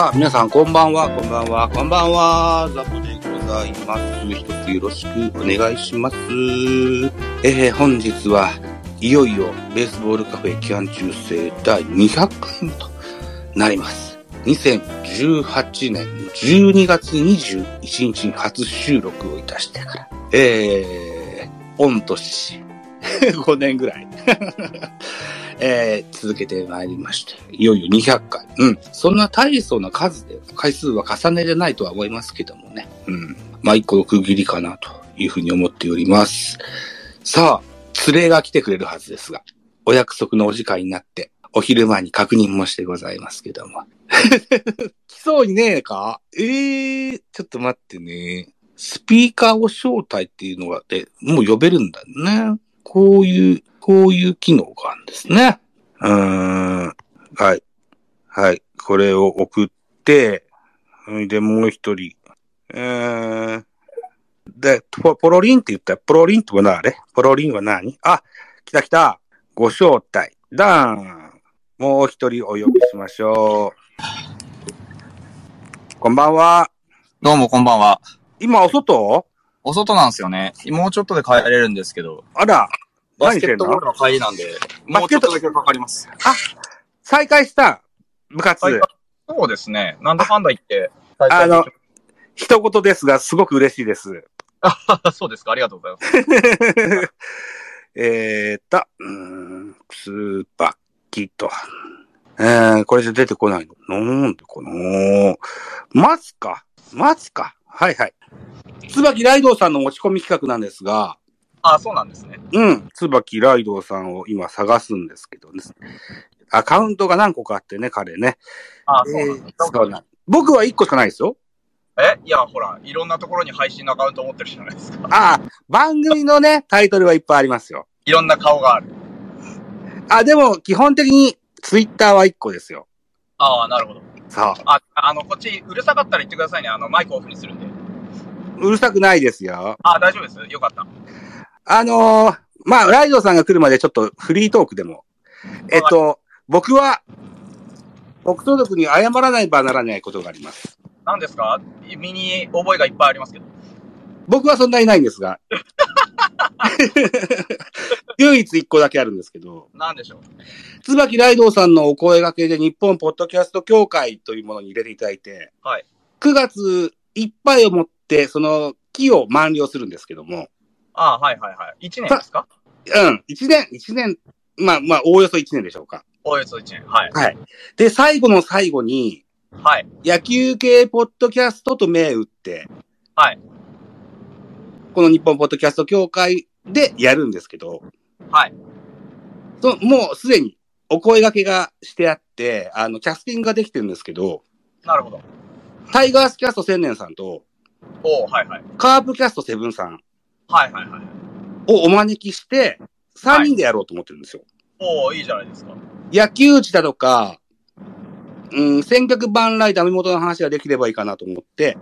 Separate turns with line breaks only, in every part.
さあ、皆さん、こんばんは、こんばんは、こんばんは。ザボでございます。一つよろしくお願いします。えー、本日はいよいよベースボールカフェ期間中制第200回目となります。2018年12月21日に初収録をいたしてから、えー、御年 5年ぐらい。えー続けてまいりまして、いよいよ200回。うん。そんな大層な数で、回数は重ねれないとは思いますけどもね。うん。まあ、一個の区切りかなというふうに思っております。さあ、連れが来てくれるはずですが、お約束のお時間になって、お昼前に確認もしてございますけども。来そうにねえか？ええー、ちょっと待ってね。スピーカーを招待っていうのがで、もう呼べるんだね。こういう、こういう機能があるんですね。うーん。はい。はい。これを送って、それでもう一人。えー、で、ポポロリンって言った？ら、ポロリンっては何ポロリンは何？あ、来た来た。ご招待。ダーン。もう一人お呼びしましょう。こんばんは。
どうもこんばんは。
今、お外？
お外なんですよね。もうちょっとで帰れるんですけど、
あら、
バスケットボールの帰りなんで、もうちょっとだけかかります。
再開した部活。
そうですね。なんだかんだ言って、
あの、一言ですが、すごく嬉しいです。
あ、そうですか。ありがとうございます。
えーっと、うーん、スーパッキと。えー、これじゃ出てこないの？なんでかな？待つか？待つか？はいはい。椿ライドウさんの持ち込み企画なんですが、
あ、そうなんですね。
うん、椿ライドウさんを今探すんですけどね。アカウントが何個かあってね、彼ね。
あ、そうなん
え
です
ーそうなん僕は1個しかないですよ。
え？いや、ほら、いろんなところに配信のアカウント持ってるじゃないですか。
ああ、番組のね、タイトルはいっぱいありますよ。
いろんな顔がある。
あ、でも、基本的にツイッターは1個ですよ。
ああ、なるほど。
そう。
あ、あの、こっち、うるさかったら言ってくださいね。あの、マイクオフにするんで。
うるさくないですよ。
あ、大丈夫です？よかった。
あのーまあ、ライドさんが来るまでちょっとフリートークでも。えっと、僕は、北東族に謝らないばならないことがあります。
何ですか？身に覚えがいっぱいありますけど。
僕はそんなにないんですが。唯一一個だけあるんですけど、
何でしょう？
椿ライドウさんのお声掛けで日本ポッドキャスト協会というものに入れていただいて、
はい。
9月いっぱいをもって、その期を満了するんですけども、
あはいはいはい。1年ですか？
うん、1年、1年、まあまあ、おおよそ1年でしょうか。
およそ1年。はい。
はい。で、最後の最後に、
はい。
野球系ポッドキャストと銘打って、
はい。
この日本ポッドキャスト協会でやるんですけど、
はい。
そもうすでにお声掛けがしてあって、あの、キャスティングができてるんですけど、
なるほど。
タイガースキャスト千年さんと、
おはいはい。
カープキャストセブンさん
はいはいはい。
をお招きして、3人でやろうと思ってるんですよ。
おおいいじゃないですか。
野球打ちだとか、うん、戦略版来ダメ元の話ができればいいかなと思って、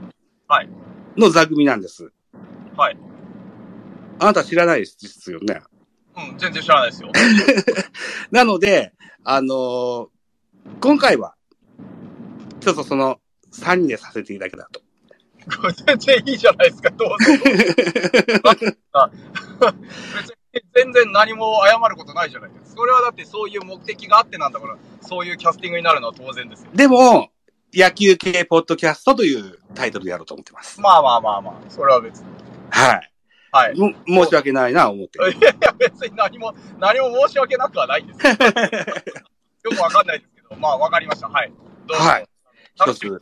はい。
の座組なんです。
はい。
あなた知らないですよね？
うん、全然知らないですよ。
なので、あのー今回は、ちょっとその、3人でさせていただけたと。
全然いいじゃないですか、どうぞ。あ別に全然何も謝ることないじゃないですか。それはだってそういう目的があってなんだから、そういうキャスティングになるのは当然ですよ。
でも、野球系ポッドキャストというタイトルでやろうと思ってます。
まあまあまあまあ、それは別に。
はい。
はい。
申し訳ないな、思って。
やいや、別に何も、何も申し訳なくはないんですよ。よくわかんないですけど、まあわかりました。はい。どうぞ。
はい一つ、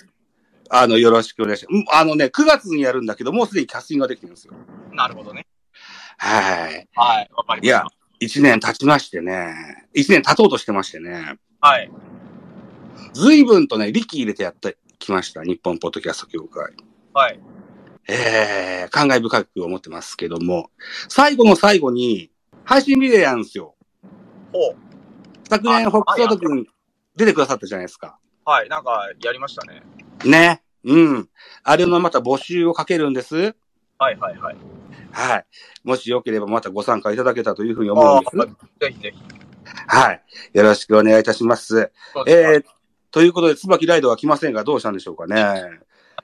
あの、よろしくお願いします。うんあのね、9月にやるんだけど、もうすでにキャスティングができてるんですよ。
なるほどね。
はい。
はい。わかりました。
いや、1年経ちましてね、1年経とうとしてましてね、
はい。
随分とね、力入れてやってきました。日本ポッドキャスト協会。
はい。
えー、感慨深く思ってますけども、最後の最後に、配信リレーやるんですよ。
ほう。
昨年、
あ
北斗斗くん出てくださったじゃないですか。
はい。なんか、やりましたね。
ね。うん。あれのまた募集をかけるんです。
はいはいはい。
はい。もしよければまたご参加いただけたというふうに思うんです。
ぜひぜひ。
はい。よろしくお願いいたします。
すか
えー、ということで、椿ライドは来ませんが、どうしたんでしょうかね。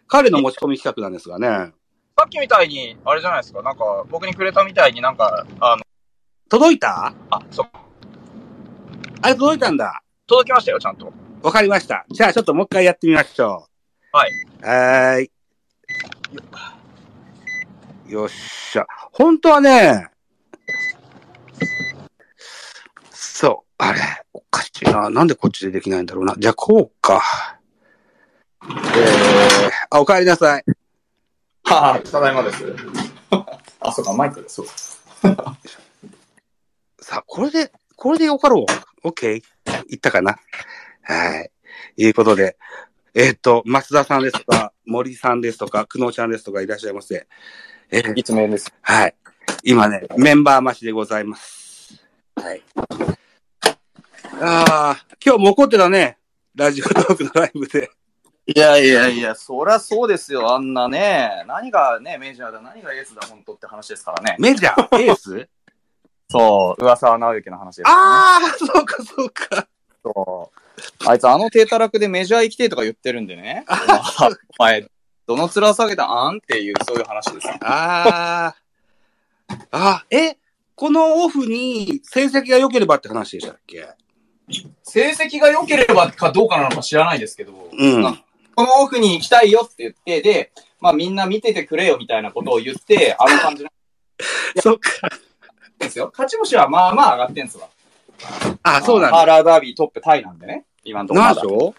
彼の持ち込み企画なんですがね。
さっきみたいに、あれじゃないですか、なんか、僕にくれたみたいになんか、あの、
届いた？
あ、そう、
あれ届いたんだ。
届きましたよ、ちゃんと。
わかりました。じゃあちょっともう一回やってみましょう。
はい。
はーい。よっしゃ。本当はね、そう、あれ、おかしいな。なんでこっちでできないんだろうな。じゃあこうか。えー、あ、お帰りなさい。
はあ、ただいまです。あ、そうか、マイクです。そう
さあ、これで、これでよかろう。オッケー。いったかな。はい。いうことで、えーっと、松田さんですとか、森さんですとか、久野ちゃんですとかいらっしゃいませ。えー
いつもです。
はい。今ね、メンバー増しでございます。はい。ああ、今日も怒ってたね。ラジオトークのライブで。
いやいやいや、そりゃそうですよ、あんなね。何がね、メジャーだ、何がエースだ、本当って話ですからね。
メジャー、エース？
そう、噂は直之の話ですね。
ああ、そうかそうか。
そう。あいつあの低たらくでメジャー行きてえとか言ってるんでね。ま あお前、どの面下げたあんっていう、そういう話ですよ。
ああ。あ、え、このオフに成績が良ければって話でしたっけ？
成績が良ければかどうかなのか知らないですけど、
うん。
あこのオフに行きたいよって言って、で、まあみんな見ててくれよみたいなことを言って、あの感じ
そっか。
ですよ。勝ち星はまあまあ上がってんすわ。
あ、そうなん
ハー
だ。
ラーダービートップタイなんでね。今のところ。
何勝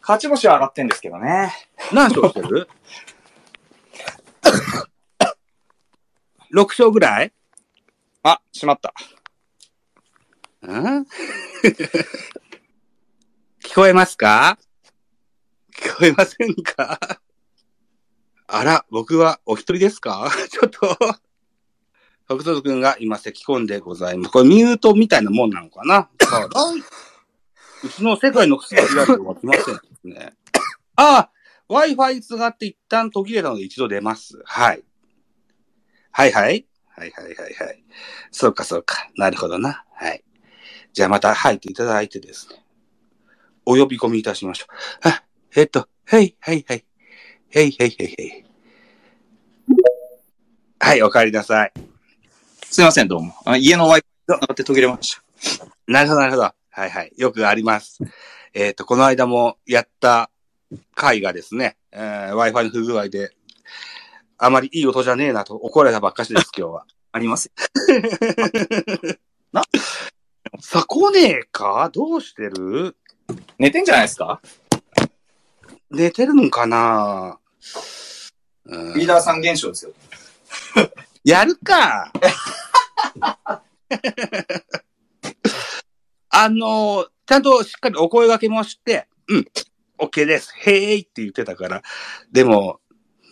勝ち星は上がってんですけどね。
何勝してる ?6 勝ぐらい？
あ、しまった。
ん？聞こえますか？聞こえませんか？あら、僕はお一人ですか？ちょっと、北斗くんが今咳込んでございます。これミュートみたいなもんなのかな？うちの世界の薬が開くは来ませんですね。あ、Wi-Fi つがって一旦途切れたので一度出ます。はい。はいはい。はいはいはいはい。そうかそうか。なるほどな。はい。じゃあまた入っていただいてですね。お呼び込みいたしましょう。あ、えっと、はい、はい、はい。はい、はい、はい、はい。はい、お帰りなさい。
すいません、どうも。あ家の Wi-Fi がって途切れました。
なるほど、なるほど。はい、はい。よくあります。えっ、と、この間もやった回がですね、えー Wi-Fi の不具合で、あまりいい音じゃねえなと怒られたばっかしです、今日は。
あります。
さこねえか？どうしてる？
寝てんじゃないですか？
寝てるのかな？うん
リーダーさん現象ですよ。
やるか あの、ちゃんとしっかりお声掛けもして、うん、OK です。へーいって言ってたから。でも、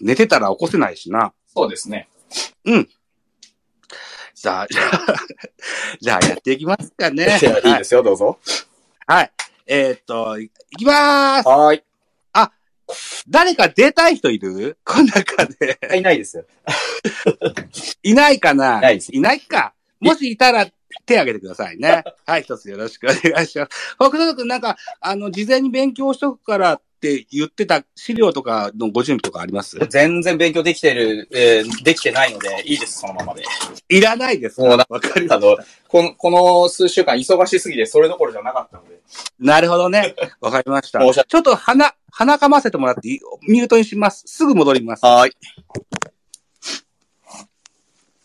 寝てたら起こせないしな。
そうですね。
さあ、じゃあ、じゃあやっていきますかね。
いいですよ、どうぞ。
はい。えーっと、いいきまーす。
はーい。
誰か出たい人いる？この中で。
いないですよ。
いないかな？い
ない
か。もしいたら手挙げてくださいね。はい、一つよろしくお願いします。北斗くんなんか、あの、事前に勉強しとくからって言ってた資料とかのご準備とかあります？
全然勉強できてる、えーできてないので、いいです、そのままで。
いらないですか？
もうな
わかり
あの、この、この数週間忙しすぎて、それどころじゃなかったので。
なるほどね。わかりました。ちょっと鼻、鼻かませてもらっていい？ミュートにします。すぐ戻ります。
はーい。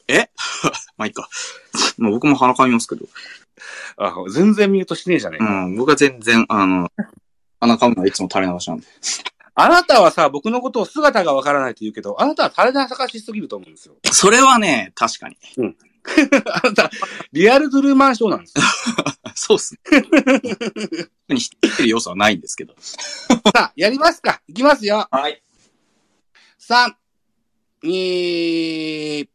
え？まあいいか。もう僕も鼻かみますけど。
あ全然ミュートしねえじゃねえか。
うん、僕は全然、あの、鼻かむのはいつも垂れ流しなんで。
あなたはさ、僕のことを姿がわからないと言うけど、あなたは垂れ流しすぎると思うんですよ。
それはね、確かに。
あなた、リアルトゥルーマンショーなんですよ。
そうっすね。知ってる要素はないんですけど。
さあ、やりますか。いきますよ。
はい。
3、2、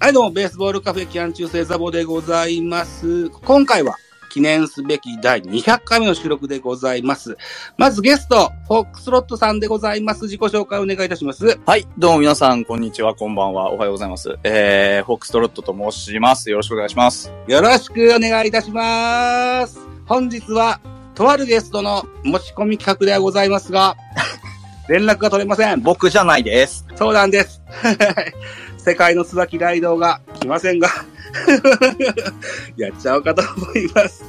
はい、どうも、ベースボールカフェキャン中世ザボでございます。今回は、記念すべき第200回目の収録でございます。まずゲスト、フォックスロットさんでございます。自己紹介お願いいたします。
はい。どうも皆さん、こんにちは、こんばんは、おはようございます。えー、フォックストロットと申します。よろしくお願いします。
よろしくお願いいたします。本日は、とあるゲストの持ち込み企画ではございますが、連絡が取れません。
僕じゃないです。
そうなんです。世界の椿ライドウが来ませんが、やっちゃおうかと思います。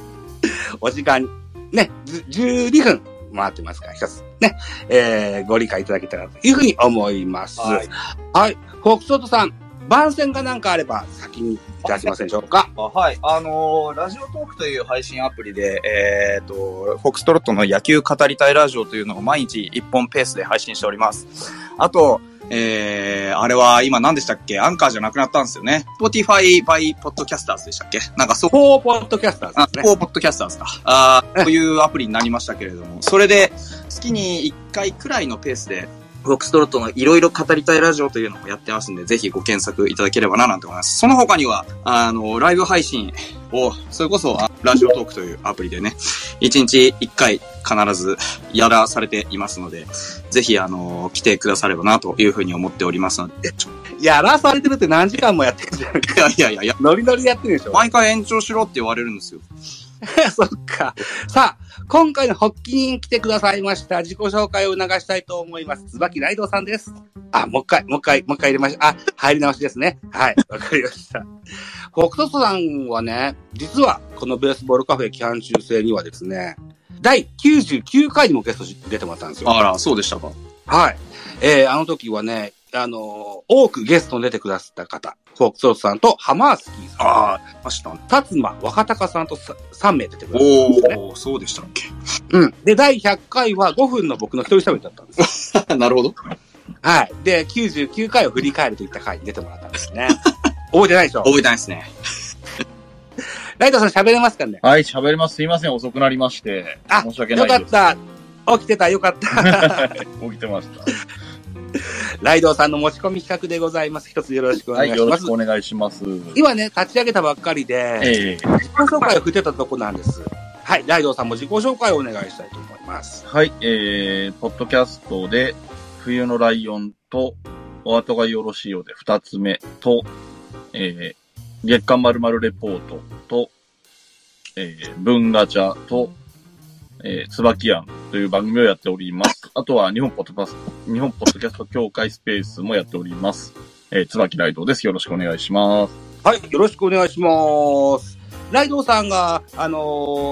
お時間、ね、ず12分回ってますから、一つ、ね、えー、ご理解いただけたらというふうに思います。
はい。
はい。フォークソートさん、番宣がなんかあれば先にいただけませんでしょうか。
あはい。あのーラジオトークという配信アプリで、えー、と、フォックストロットの野球語りたいラジオというのを毎日1本ペースで配信しております。あと、えー、あれは今何でしたっけ？アンカーじゃなくなったんですよね。Spotify by Podcasters でしたっけ？なんかそ
フォーポッドキャスター
あ、
ですね。
こう、ポッドキャスターですか。あーというアプリになりましたけれども、それで、月に1回くらいのペースで、フォックストロットのいろいろ語りたいラジオというのもやってますんで、ぜひご検索いただければななんて思います。その他には、あの、ライブ配信を、それこそ、あラジオトークというアプリでね、1日1回必ずやらされていますので、ぜひ、あの、来てくださればなというふうに思っておりますので、
やらされてるって何時間もやってるじゃん。
いやいやいやいや、
ノリノリでやってるでしょ。
毎回延長しろって言われるんですよ。
そっか。さあ、今回の発起に来てくださいました。自己紹介を促したいと思います。椿ライドウさんです。あ、もう一回、もう一回、もう一回入れました。あ、入り直しですね。はい、わかりました。フォークトストさんはね、実は、このベースボールカフェ期間中制にはですね、第99回にもゲストし出てもらったんですよ。
あら、そうでしたか。
はい。えー、あの時はね、あのー多くゲストに出てくださった方、フォークトストさんとハマースキーさん、
ああ、いましたね。
達馬若隆さんとさ3名出てくださったんですね。
おー、そうでしたっけ。
うん。で、第100回は5分の僕の一人喋りだったんです。
なるほど。
はい。で、99回を振り返るといった回に出てもらったんですね。覚えてないでしょ？
覚えてないですね。
ライトさん喋れますかね？
はい、喋ります。すいません、遅くなりまして。
あ、
申し訳
よ
ないです。
かった。起きてた、よかった。
起きてました。
ライドウさんの持ち込み企画でございます。一つよろしくお
はい、
願いします。
よろしくお願いします。
今ね、立ち上げたばっかりで、
ええ
自己紹介を振ってたとこなんです。はい。ライドウさんも自己紹介をお願いしたいと思います。
はい、えー、ポッドキャストで、冬のライオンと、お後がよろしいようで二つ目と、えー、月刊まるまるレポートと、えー、文ガチャと、えー、椿庵という番組をやっております。あとは日本ポッドキャスト、日本ポッドキャスト協会スペースもやっております。えー、椿ライドです。よろしくお願いします。
はい。よろしくお願いします。ライドウさんが、あの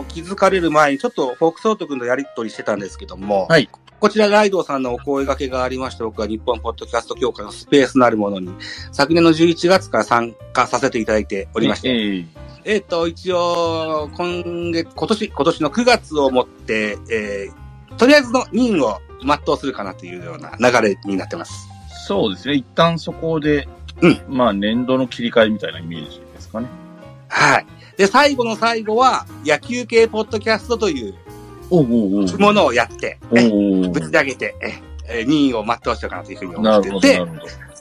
ー気づかれる前にちょっとフォークソート君とやりとりしてたんですけども、
はい。
こちらライドウさんのお声掛けがありまして、僕は日本ポッドキャスト協会のスペースなるものに、昨年の11月から参加させていただいておりまして、
えー
えっ、と、一応、今月、今年、今年の9月をもって、えー、とりあえずの任務を全うするかなというような流れになってます。
そうですね。一旦そこで、
うん
まあ年度の切り替えみたいなイメージですかね。
はい。で、最後の最後は、野球系ポッドキャストという
おうお
ものをやって、
おおう
ぶち上げて、ええー任務を全うしようかなというふうに思ってて。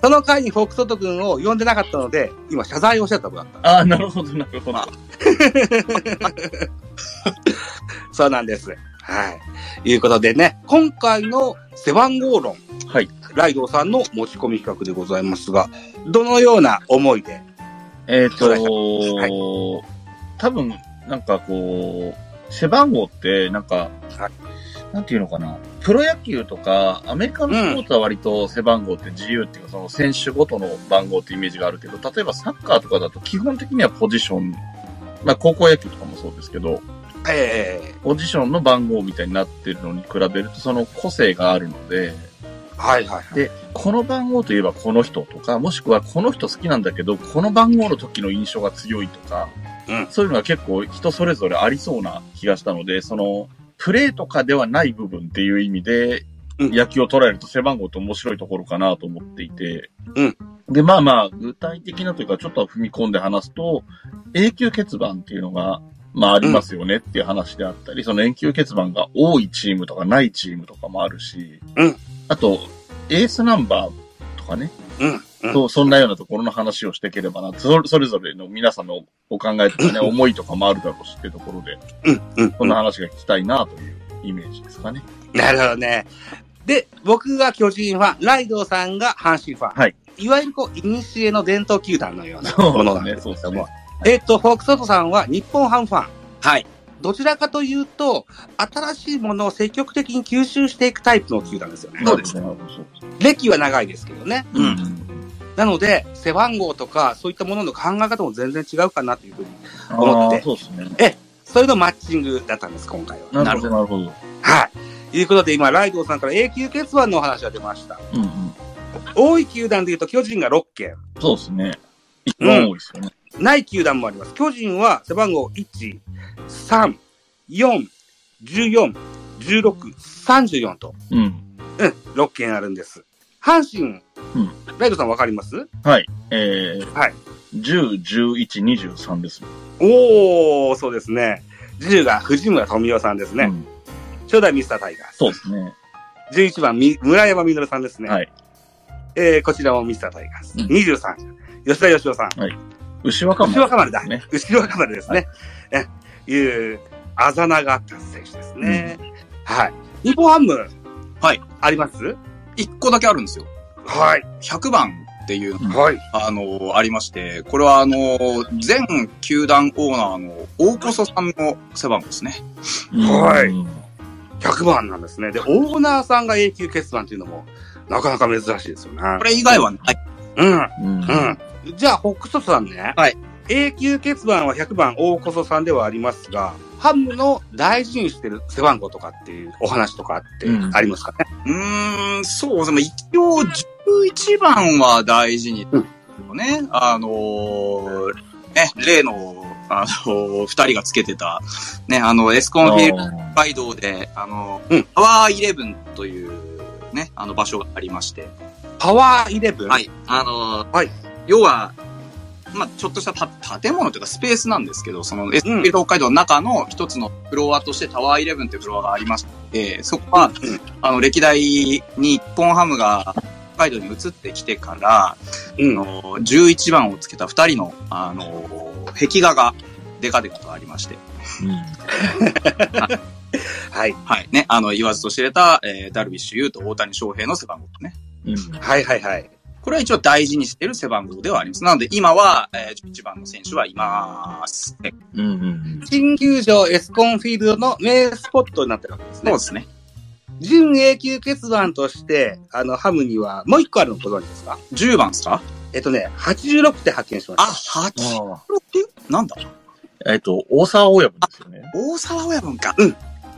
その回にフォークソット君を呼んでなかったので、今謝罪をしてたところだった。
ああ、なるほど、なるほど。
そうなんです。はい。いうことでね、今回の背番号論、
はい。
ライドウさんの持ち込み企画でございますが、どのような思いで、
えっ、
そうです
と、多分、なんかこう、背番号って、なんか、
はい
なんていうのかな？プロ野球とか、アメリカのスポーツは割と背番号って自由っていうか、その選手ごとの番号ってイメージがあるけど、例えばサッカーとかだと基本的にはポジション、まあ高校野球とかもそうですけど、
ええ
ポジションの番号みたいになってるのに比べると、その個性があるので、
はいはいはい。
で、この番号といえばこの人とか、もしくはこの人好きなんだけど、この番号の時の印象が強いとか、
うん。
そういうのが結構人それぞれありそうな気がしたので、その、プレーとかではない部分っていう意味で、
うん。
野球を捉えると背番号って面白いところかなと思っていて、
うん。
で、まあまあ、具体的なというか、ちょっと踏み込んで話すと、永久欠番っていうのが、まあありますよねっていう話であったり、その永久欠番が多いチームとかないチームとかもあるし、
うん
あと、エースナンバーとかね、
うん。うん。
そう、そんなようなところの話をしていければな。そそれぞれの皆さんのお考えとかね、思いとかもあるだろうしっていうところで、
うん。うん。
そんな話が聞きたいなというイメージですかね。
なるほどね。で、僕が巨人ファン、ライドウさんが阪神ファン。
はい。
いわゆるこう、いにしえの伝統球団のようなものなんです
そうですね
けども。えっと、フォークソートさんは日本ハムファン。
はい。
どちらかというと、新しいものを積極的に吸収していくタイプの球団ですよね。
そうです
ね。なるほどそう
歴は長いですけどね。
うん
うん。
なので、背番号とか、そういったものの考え方も全然違うかなというふうに、思って
ああ、そうですね。
それのマッチングだったんです、今回は。
なるほど、なるほど。
はい。いうことで、今、ライドウさんから永久欠番のお話が出ました。
うんうん。
多い球団で言うと、巨人が6件。
そうですね。一番多いですよね。
ない球団もあります。巨人は背番号1、3、4、14、16、34と、
うん。
うん、6件あるんです。阪神、
うん
ライドさんわかります？
はい。えー、
はい。
10、11、23です。
おー、そうですね。10が藤村富夫さんですね。
うん
初代ミスタータイガース。
そうですね。
11番、み村山みのるさんですね。
はい。
えー、こちらもミスタータイガース。
うん
23、吉田義雄さん。
牛若
牛若丸だ。
ね。
後ろ若丸ですね。え、いう、あざながあった選手ですね。はい。日本ハム。
はい。
あります？
一個だけあるんですよ。
はい。
100番っていう、
はい。
あの、ありまして、これはあの、全球団オーナーの大こそさんの背番号ですね。
はい
うん
100番なんですね。で、オーナーさんが永久欠番っていうのも、なかなか珍しいですよね。
これ以外はない。
うん。
うん。
うん。じゃあ、ホックソトさんね。
はい。
永久欠番は100番大こそさんではありますが、ハムの大事にしてる背番号とかっていうお話とかって
うん
ありますかね、
うーん、そうですね。一応、11番は大事に、ね、あのーね、例の、あのー二人がつけてた、ね、あの、エスコンフィールド
あ
北海道で、あの、
うん
パワーイレブンという、ね、あの場所がありまして、
パワーイレブン？
は。い。あのー
はい
要は、まあ、ちょっとしたた建物というかスペースなんですけど、その、エスコンフィールド北海道の中の一つのフロアとしてタワーイレブンというフロアがありまして、そこは、
うん
あの、歴代に日本ハムが北海道に移ってきてから、
うん。
あの、11番をつけた二人の、あの、壁画がデカデカとありまして、
はい。
はい。ね、あの、言わずと知れた、えー、ダルビッシュ有と大谷翔平の背番号ね。
ーうん
はいはいはい。
これは一応大事にしている背番号ではあります。なので、今は、えー、11番の選手はいます。ね
うんうん
新球場エスコンフィールドの名スポットになってるわけですね
そうで。すね。
準永久欠番として、あの、ハムにはもう一個あるのご存知ですか
？10番ですか？
えっとね、86って発見しま
あ、
した。
86?
あ
なんだ？
ーえっと、大沢親分ですよね。
大沢親分か。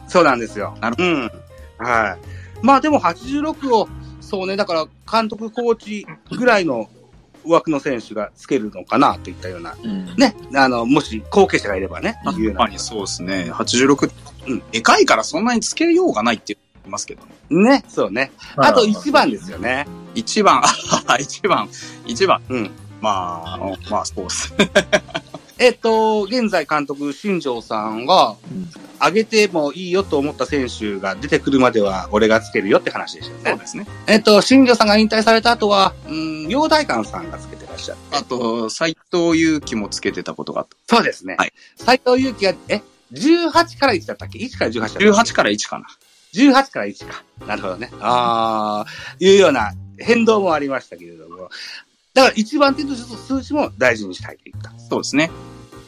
そうなんですよ。
なる
ほど。うん。はい。まあでも86を、そうね、だから監督、コーチぐらいの枠の選手がつけるのかなといったような、
うん。
ね、あの、もし後継者がいればね、いうよう
そうですね。86、
う
うんん。でかいからそんなにつけようがないって言いますけどね。
ね、そうね。あと1番ですよね。
1番、あ1番、1番。
うん。
まあ、まあ、そうです。
えっと、現在監督、新庄さんが
うん、
上げてもいいよと思った選手が出てくるまでは、俺がつけるよって話でしたよね。
そうですね。
えっと、新庄さんが引退された後は、うん、陽大館さんがつけてらっしゃって。
あと、斎藤佑樹もつけてたことがあった。
そうですね。
はい。
斎藤佑樹が、え、18から1だったっけ ?1 から18だったっけ
？18から1かな。
18から1か。なるほどね。ああ、いうような変動もありましたけれども。だから一番手と数字も大事にしたいといった
そうですね。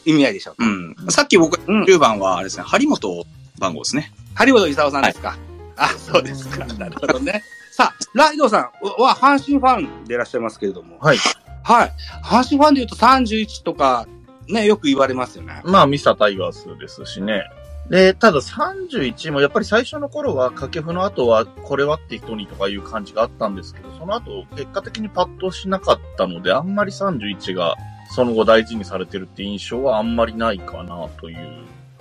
意味合いでしょうか？
うん。さっき僕、
うん
10番は、あれですね、張本番号ですね。
張本勲さんですか、あ、そうですか。なるほどね。さあ、ライドさんは阪神ファンでいらっしゃいますけれども。
はい。
はい。阪神ファンで言うと31とか、ね、よく言われますよね。
まあ、ミスタータイガースですしね。で、ただ31もやっぱり最初の頃は掛布の後はこれはって人にとかいう感じがあったんですけど、その後結果的にパッとしなかったので、あんまり31がその後大事にされてるって印象はあんまりないかなという。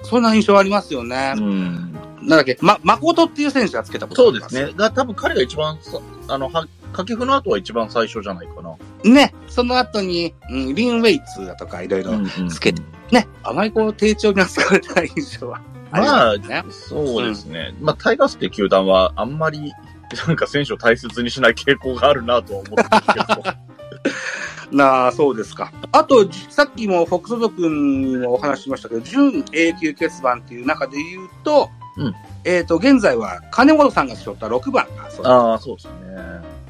そんな印象ありますよね。
うん。
なんだっけ、ま、誠っていう選手がつけたこと
そうで
す
ね。が多分彼が一番さ、あの、は、掛布の後は一番最初じゃないかな。
ね、その後に、うん、リン・ウェイツだとかいろいろ、つけてね、あまりこう、丁重に扱われてない印象は
まあ
ね。、
そうですね。まあ、タイガースって球団はあんまりなんか選手を大切にしない傾向があるなとは思ってますけど。
なあ、そうですか。あと、じさっきもフォックスド君にもお話ししましたけど、準永久欠番っていう中で言うと、
うん
えっ、と、現在は金本さんが背負った6番がそうです
ああ、そうですね。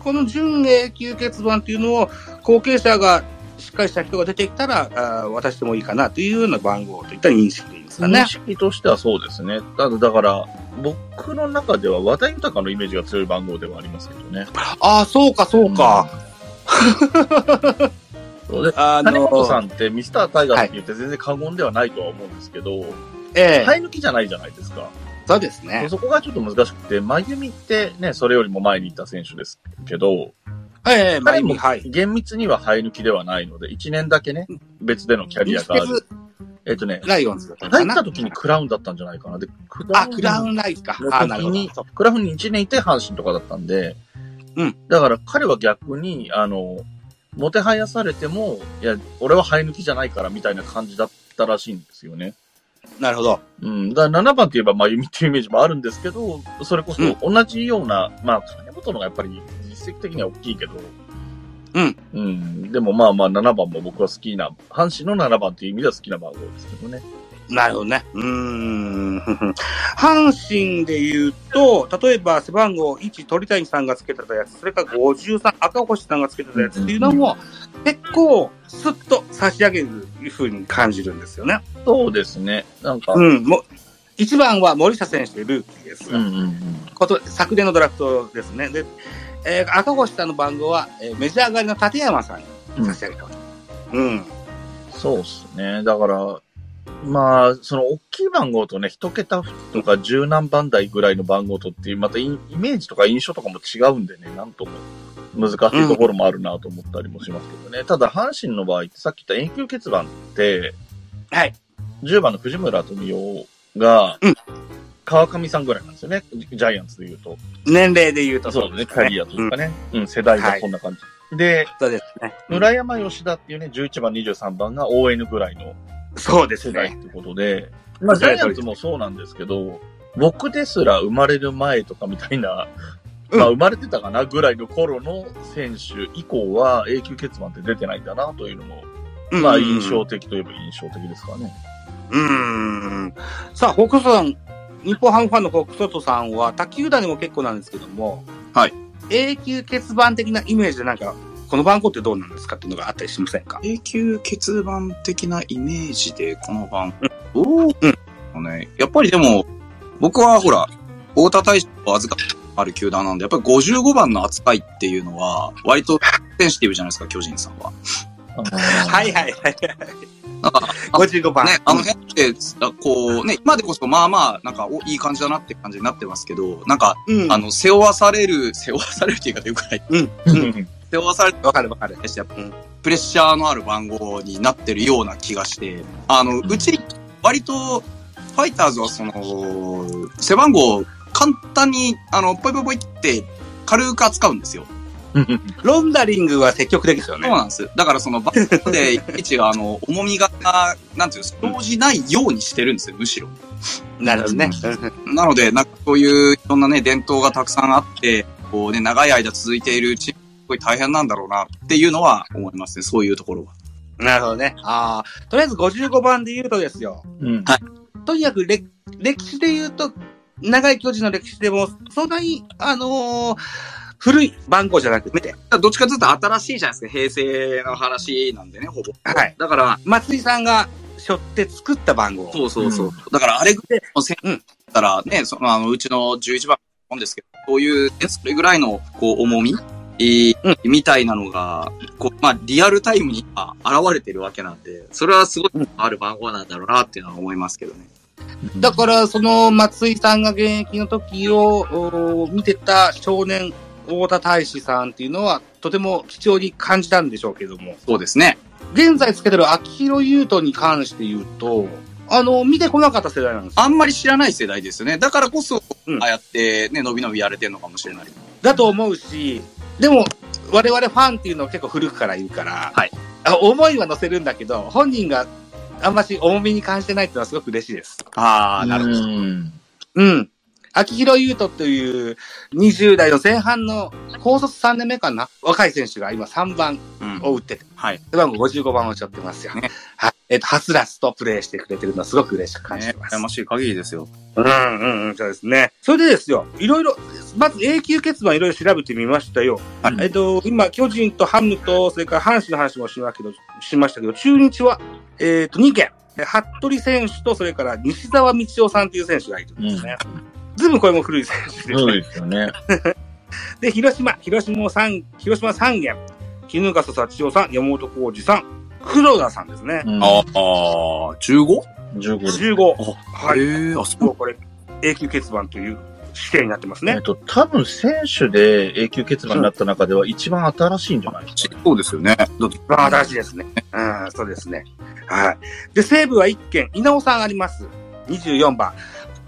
この準永久欠番っていうのを、後継者がしっかりした人が出てきたら、あー渡してもいいかなというような番号といった認識でいいですかね
認。識としてはそうですね。ただ、だから、僕の中では和田豊のイメージが強い番号ではありますけどね。
ああ、そうか、そうか。
そうで
あ
金本さ
の、
んってミスタータイガーって言って全然過言ではないとは思うんですけど、
ええ
生え抜きじゃないじゃないですか。
そうですね。
そこがちょっと難しくて、真由美ってね、それよりも前にいた選手ですけど、
ええまあ、
彼も
はい。
厳密には生え抜きではないので、1年だけね、別でのキャリアがある。えっとね、
ライオンズだった
入った時にクラウンだったんじゃないかな。で、ク
あ、クラウンライズか。あ、なるほど。
クラウンに1年いて阪神とかだったんで、
うん。
だから彼は逆に、あの、もてはやされても、いや、俺は生え抜きじゃないからみたいな感じだったらしいんですよね。
なるほど。
うん。だから7番って言えば、まゆみっていうイメージもあるんですけど、それこそ
うん
同じような、まあ、金本のがやっぱり実績的には大きいけど、
うん。
うん。でもまあまあ7番も僕は好きな、阪神の7番っていう意味では好きな番号ですけどね。
なるほどね。うーん。阪神で言うと、例えば背番号1鳥谷さんがつけてたやつ、それから53赤星さんがつけてたやつっていうのも、結構スッと差し上げるふうに感じるんですよね。
そうですね。なんか、
うん。も1番は森下選手でルーキーですが、
うんうんうん。
こと昨年のドラフトですね。で、えー赤星さんの番号は、えーメジャー上がりの立山さんに差し上げたと。うん。
そうっすね。だから、まあ、その大きい番号とね、一桁とか十何番台ぐらいの番号とっていう、またイイメージとか印象とかも違うんでね、なんとも難しいところもあるなと思ったりもしますけどね。ただ、阪神の場合ってさっき言った永久欠番って、
はい。
10番の藤村富夫が
うん、
川上さんぐらいなんですよね。ジャイアンツで言うと。
年齢で言うと
そうですね、キャリアというかね。うん、世代がこんな感じ。で、
そうですね。
村山吉田っていうね、11番、23番が ON ぐらいの
そうですね。
ってことで、まあ、ジャイアンツもそうなんですけど、僕ですら生まれる前とかみたいな、
うん
まあ生まれてたかなぐらいの頃の選手以降は永久欠番って出てないんだなというのも、まあ印象的といえば印象的ですかね。
うーん。さあ、ホークストさん、日本ハムファンのホークストトさんは、卓球団でも結構なんですけども、
はい。
永久欠番的なイメージでなんか、この番号ってどうなんですかっていうのがあったりしませんか？
永久欠番的なイメージで、この番号。どう
うん
ね。やっぱりでも、僕はほら、大田大使を預かってある球団なんで、やっぱり55番の扱いっていうのは、割とセンシティブじゃないですか、巨人さんは。
はいはいはい。
なんか、あ
55番。
ね、あの辺って、あこうね、今でこそまあまあ、なんか、お、いい感じだなって感じになってますけど、なんか、
うん。
あの、背負わされる、背負わされるっていうか、よくない。
うん。
うん
背負わされる
わかるわかる。
やっぱ
うん
プレッシャーのある番号になってるような気がして、あの、うち、割と、ファイターズはその、背番号、簡単に、あの、ポイポイポイって、軽く扱うんですよ。
ロンダリングは積極的ですよね。
そうなんです。だからその、バットで、いちいち、あの、重みが、なんていうんですか、生じないようにしてるんですよ、むしろ。
なるほどね。
なので、なんかそういういろんなね、伝統がたくさんあって、こうね、長い間続いているうち、すごい大変なんだろうなっていうのは思いますね、そういうところは。
なるほどね。ああ、とりあえず55番で言うとですよ。
うん。
とにかく歴歴史で言うと、長い巨人の歴史でも、そんなに、あのー古い番号じゃなくて、
どっちかというと新しいじゃないですか、平成の話なんでね、ほぼ。
はい。
だから、
松井さんが背負って作った番号。
そうそうそう。
うん
だから、あれぐらいの選手
うん
だったらね、その、あの、うちの11番なんですけど、そういう、ねそれぐらいの、こう、重みえー
うん
みたいなのが、こう、まあ、リアルタイムにあ現れてるわけなんで、それはすごいある番号なんだろうなっていうのは思いますけどね。
だから、その松井さんが現役の時をお見てた少年、大田大志さんっていうのは、とても貴重に感じたんでしょうけども、
そうですね。
現在つけてる秋広優斗に関して言うと、あの、見てこなかった世代なんですよ。
あんまり知らない世代ですよね。だからこそ、
うん
ああやってね、伸び伸びやれてるのかもしれない。
だと思うし、でも、我々ファンっていうのは結構古くからいるから、
はい
あ思いは乗せるんだけど、本人があんまし重みに感じてないっていうのはすごく嬉しいです。
ああ、なるほど。
うん。
うん。秋広優斗という20代の前半の高卒3年目かな？若い選手が今3番
うん。
を打ってて、
はい。
背番号55番を背負ってますよ。
ね
はい。えっ、と、はつらつとプレーしてくれてるのはすごく嬉しく感じ
ね
てます。
羨ましい限りですよ。
うんうんうん、そうですね。それでですよ、いろいろ、まず永久欠番いろいろ調べてみましたよ。
はい
えっと、今、巨人とハムと、それから阪神の話もしましたけど、しましたけど、中日は、えっ、と、2件。え服部選手と、それから西澤道夫さんという選手がいるんですね。ずいぶんこれも古い選手ですね。
そうですよね。
で、広島、広島も三広島3件。絹笠幸男さん、山本浩二さん、黒田さんですね。
うん
ああ、15?
15です。
15。はい。
へえ、あ、そう。
もうこれ、永久欠番という試験になってますね
えっ。と、多分選手で永久欠番になった中では一番新しいんじゃないですか？ね。
そうですよね。
新しいですね。うん、そうですね。はい。で、西武は1件、稲尾さんあります。24番。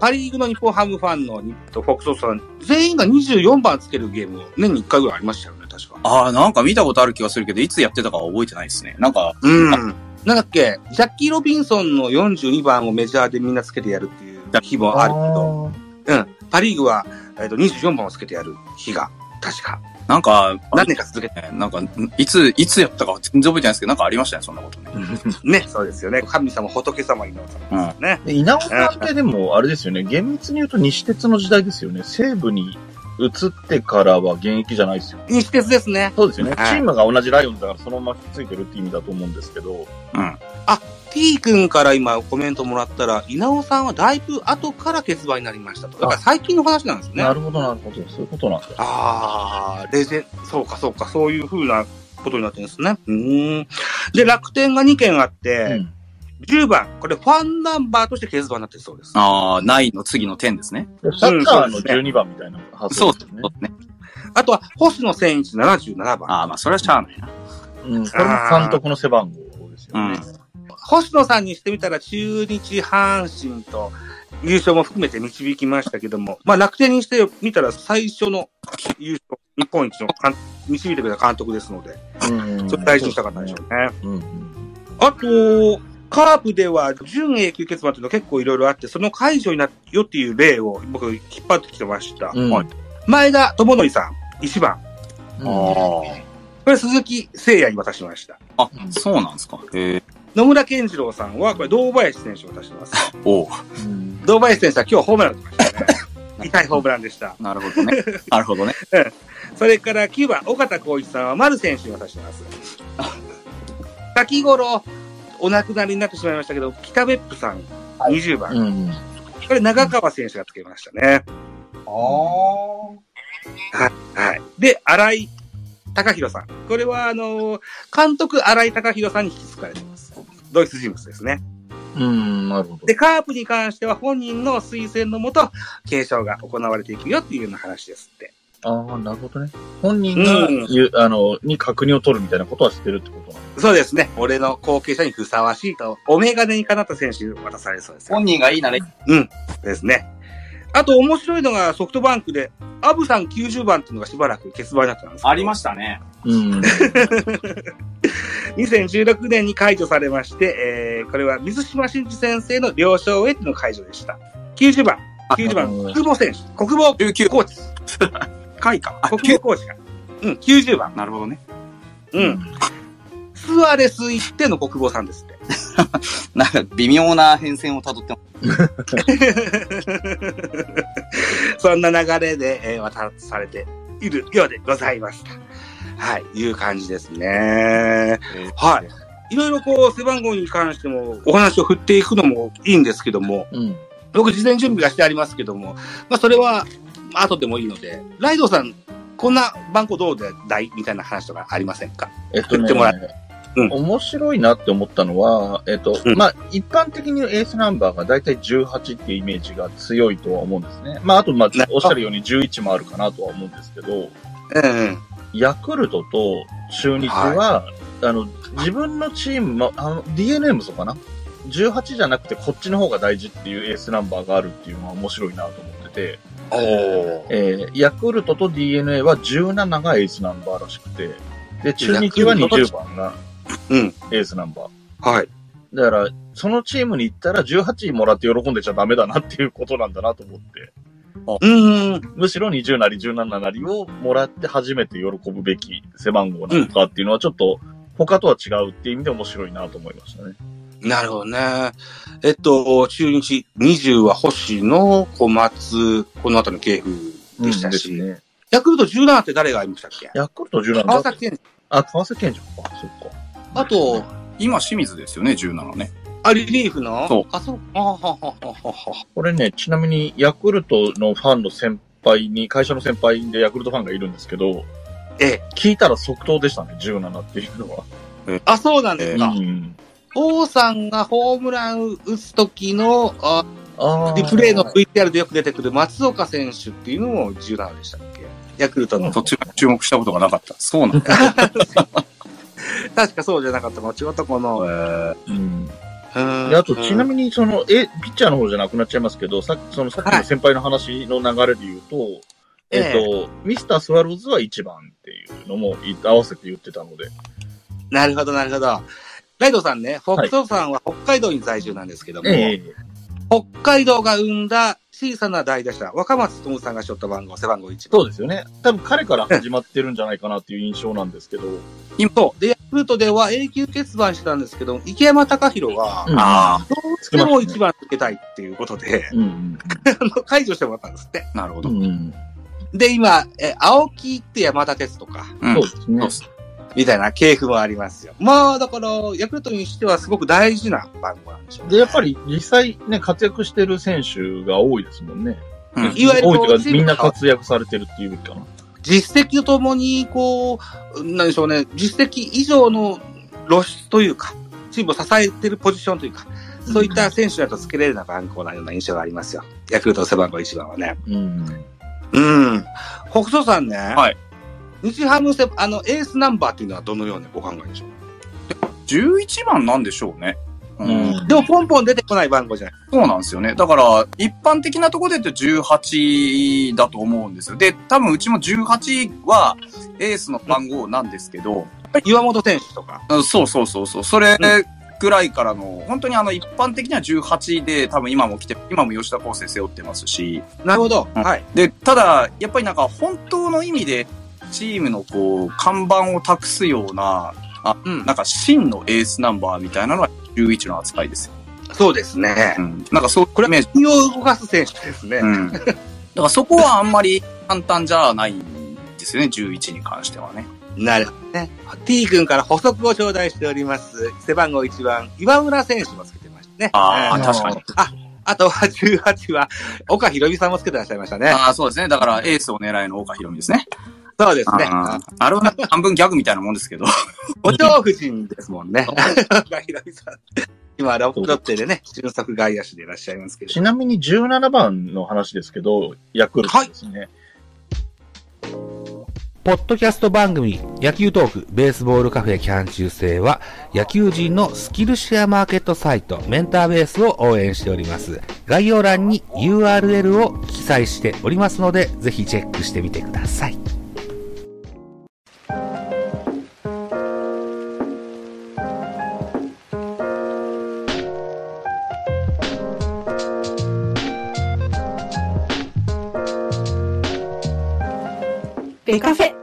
パリーグの日本ハムファンのフォックソさん、全員が24番つけるゲームを年に1回ぐらいありましたよね、確か。
ああ、なんか見たことある気がするけど、いつやってたかは覚えてないですね。なんか、
うん。なんだっけ、ジャッキー・ロビンソンの42番をメジャーでみんなつけてやるっていう日もあるけど、うん。パリーグは、えっと、24番をつけてやる日が、確か、
なんか、
何年か続けて、
ねなんか、いつ、いつやったかは全然覚えてないですけど、なんかありましたね、そんなことね。
ね、そうですよね。神様、仏様、稲尾様ですね。
で稲尾さんってでも、あれですよね、厳密に言うと西鉄の時代ですよね。西武に移ってからは現役じゃないですよ。
西鉄ですね。
そうですよね。
はい
チームが同じライオンズだからそのままくっついてるって意味だと思うんですけど。
うん。
T 君から今コメントもらったら、稲尾さんはだいぶ後から欠番になりましたと。だから最近の話なんですね。
なるほど、なるほど。そういうことなんだ。
あー、レジェン、そうかそうか、そういう風なことになってるんですね。うーん。で、楽天が2件あって、
うん
10番、これファンナンバーとして欠番になってるそうです。
ああ、9の次の10ですね。
サッカーの
そうですね
12番みたいな発
そうで
想ですすね。
ね。
あとは、星野千一77番。
ああ、まあ、それはしゃあないな。
うん。これも監督の背番号ですよね。
星野さんにしてみたら中日、阪神と優勝も含めて導きましたけども、まあ楽天にしてみたら最初の優勝、日本一の監導いてくれた監督ですので、
うん。
それ大事にしたかったんでしょうね。
うんうん。
あと、カープでは準永久欠番というのが結構いろいろあって、その解除になったよっていう例を僕引っ張ってきてました。
うん
はい前田智則さん、1番。
うん
これ鈴木誠也に渡しました。
あ、そうなんですか。へえ。
野村健次郎さんは、これ堂林選手を渡してます。
お
堂林選手は今日ホームラン打ましたね。痛いホームランでした。
なるほどね。なるほどね。
それから9番、岡田光一さんは丸選手に渡してます。先頃、お亡くなりになってしまいましたけど、北別府さん、20番。
うん。
これ長川選手がつけましたね。
あ
はい。で、荒井隆弘さん。これは、あのー監督荒井隆弘さんに引き継がれていドイツ人物ですね。
うん、なるほど。
で、カープに関しては本人の推薦のもと、継承が行われていくよっていうような話ですって。
ああ、なるほどね。本人が
うん
あの、に確認を取るみたいなことは知ってるってことなんだ。
そうですね。俺の後継者にふさわしいと、お眼鏡にかなった選手に渡されそうですよ。
本人がいいなら、
ですね。あと面白いのがソフトバンクで、アブさん90番っていうのがしばらく欠番になってたんです
ありましたね。
うん。
2016年に解除されまして、えー、これは水島真司先生の了承を得ての解除でした。90番、90番、
うん
国母選手、国母
19
コーチ、
回か。あ、
国母コーチが。うん、90番。
なるほどね。
うん。スアレス行っての国母さんですって。
なんか微妙な変遷をたどってます。
そんな流れで、えー渡されているようでございました。はい、いう感じですね。はい。いろいろこう、背番号に関してもお話を振っていくのもいいんですけども、
うん。
僕事前準備がしてありますけども、まあそれは後でもいいので、ライドさん、こんな番号どうだい？みたいな話とかありませんか？
えっとね
振ってもらうん
面白いなって思ったのは、えっと、
うん
まあ、一般的にエースナンバーがだいたい18っていうイメージが強いとは思うんですね。まあ、あと、まあ
な、
おっしゃるように11もあるかなとは思うんですけど、
うんうん。
ヤクルトと中日は、あの、自分のチームも、あの、DNA もそうかな ?18 じゃなくてこっちの方が大事っていうエースナンバーがあるっていうのは面白いなと思ってて。えー、ヤクルトと DNA は17がエースナンバーらしくて、で、中日は20番が
うん。
エースナンバー。
はい。
だから、そのチームに行ったら18位もらって喜んでちゃダメだなっていうことなんだなと思って。
うん。
むしろ20なり17なりをもらって初めて喜ぶべき背番号なのかっていうのはちょっと他とは違うっていう意味で面白いなと思いましたね。
なるほどね。えっと、中日20は星野、小松、この後の系譜でしたし、
ね。
ヤクルト17って誰がいましたっけ？
ヤクルト17
川崎健
あ、川崎健二か。そっか。
あと、
今清水ですよね、17ね。
あ、リリーフの？
そう
あ、そう。あははははは。
これね、ちなみにヤクルトのファンの先輩に、会社の先輩でヤクルトファンがいるんですけど、
ええ。
聞いたら即答でしたね、17っていうのは。
あ、そうなんですか。
うん。
王さんがホームラン打つ時の、あ
あ
リプレイの VTR でよく出てくる松岡選手っていうのも17でしたっけ？ヤクルトの。
そっち注目したことがなかった。そうなんだ。
確かそうじゃなかった。間違ったこの。
うん。
うん。
で、あと、ちなみに、その、え、ピッチャーの方じゃなくなっちゃいますけど、さっき、その、さっきの先輩の話の流れで言うと、えっ、と、ミスタースワローズは1番っていうのもい合わせて言ってたので。
なるほど、なるほど。ライドさんね、フォックトさんは北海道に在住なんですけども、
ええ
北海道が生んだ小さな大打者、若松智さんがしょった番号、背番号1番。
そうですよね。多分彼から始まってるんじゃないかなっていう印象なんですけど。
そう。で、ヤクルトでは永久欠番してたんですけど、池山隆弘が、
うん
あ
どうしても1番つけたいっていうことで、
うん
解除してもらったんですって。
あ、なるほど。
うん。うん。
で、今、え、青木って山田哲とか、
うん
そうですね
みたいな系譜もありますよ。まあ、だから、ヤクルトにしてはすごく大事な番号なんでしょうね。
で、やっぱり実際ね、活躍してる選手が多いですもんね。
うん
いわゆる
多いというか、みんな活躍されてるっていうかな。
実績とともに、こう、なんでしょうね、実績以上の露出というか、チームを支えてるポジションというか、そういった選手だとつけれるような番号なような印象がありますよ。ヤクルトの背番号1番はね。
うん。
うん。北斗さんね。
はい。
日ハムセ、あの、エースナンバーっていうのはどのようにご考えでしょ
11番なんでしょうね。う
うん
うでも、ポンポン出てこない番号じゃない。
そうなんですよね。だから、一般的なところで言うと18だと思うんですよ。で、多分うちも18はエースの番号なんですけど、
岩本選手とか。
うんそうそうそうそう。それぐらいからの、本当にあの一般的には18で多分今も来て、今も吉田康生背負ってますし、
なるほど。
うん
はい。
で、ただ、やっぱりなんか本当の意味でチームのこう、看板を託すような、あ、
うん
なんか真のエースナンバーみたいなのは11の扱いですよ。
そうですね
う。ん。なんかそう、
これ
イメージ。
国を動かす選手ですね。
うん。だからそこはあんまり簡単じゃないんですよね、11に関してはね。
なるほどね。T 君から補足を頂戴しております。背番号1番、岩村選手もつけてましたね。
ああ、
えー
確かに。
あとは18は、岡博美さんもつけてらっしゃいましたね。
ああ、そうですね。だからエースを狙いの岡弘美ですね。
そうですね。
あれは半分ギャグみたいなもんですけど。
お蝶夫人ですもんね。岡博美さん。今、ロッテでね、俊足外野手でいらっしゃいますけど。
ちなみに17番の話ですけど、ヤクルトですね。
ポッドキャスト番組、野球トーク、ベースボールカフェキャン中制は、野球人のスキルシェアマーケットサイト、メンターベースを応援しております。概要欄に URL を記載しておりますので、ぜひチェックしてみてください。
ベカフェ